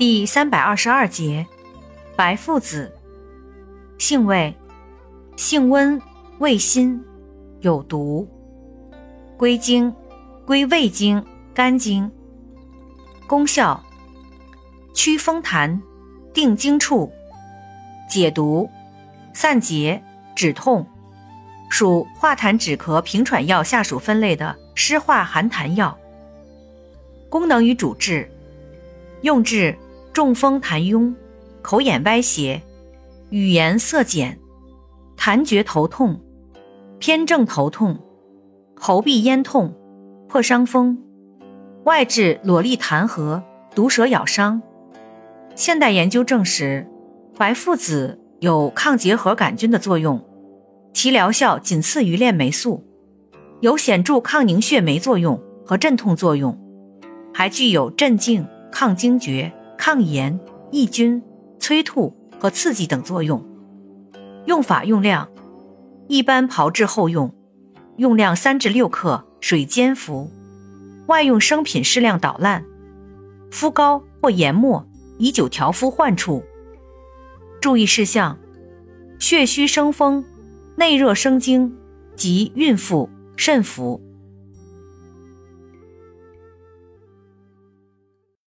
第三百二十二节，白附子，性味，性温，味辛，有毒。归经，归胃经、肝经。功效，祛风痰，定经处，解毒，散结，止痛。属化痰止咳平喘药下属分类的湿化寒痰药。功能与主治，用治。中风痰壅、口眼歪斜、语言色减、痰厥头痛、偏正头痛、喉痹咽痛、破伤风，外治裸痢痰核、毒蛇咬伤。现代研究证实，白附子有抗结核杆菌的作用，其疗效仅次于链霉素，有显著抗凝血酶作用和镇痛作用，还具有镇静、抗惊厥。抗炎、抑菌、催吐和刺激等作用。用法用量：一般炮制后用，用量三至六克，水煎服。外用生品适量捣烂，敷膏或研末，以久调敷患处。注意事项：血虚生风、内热生津及孕妇慎服。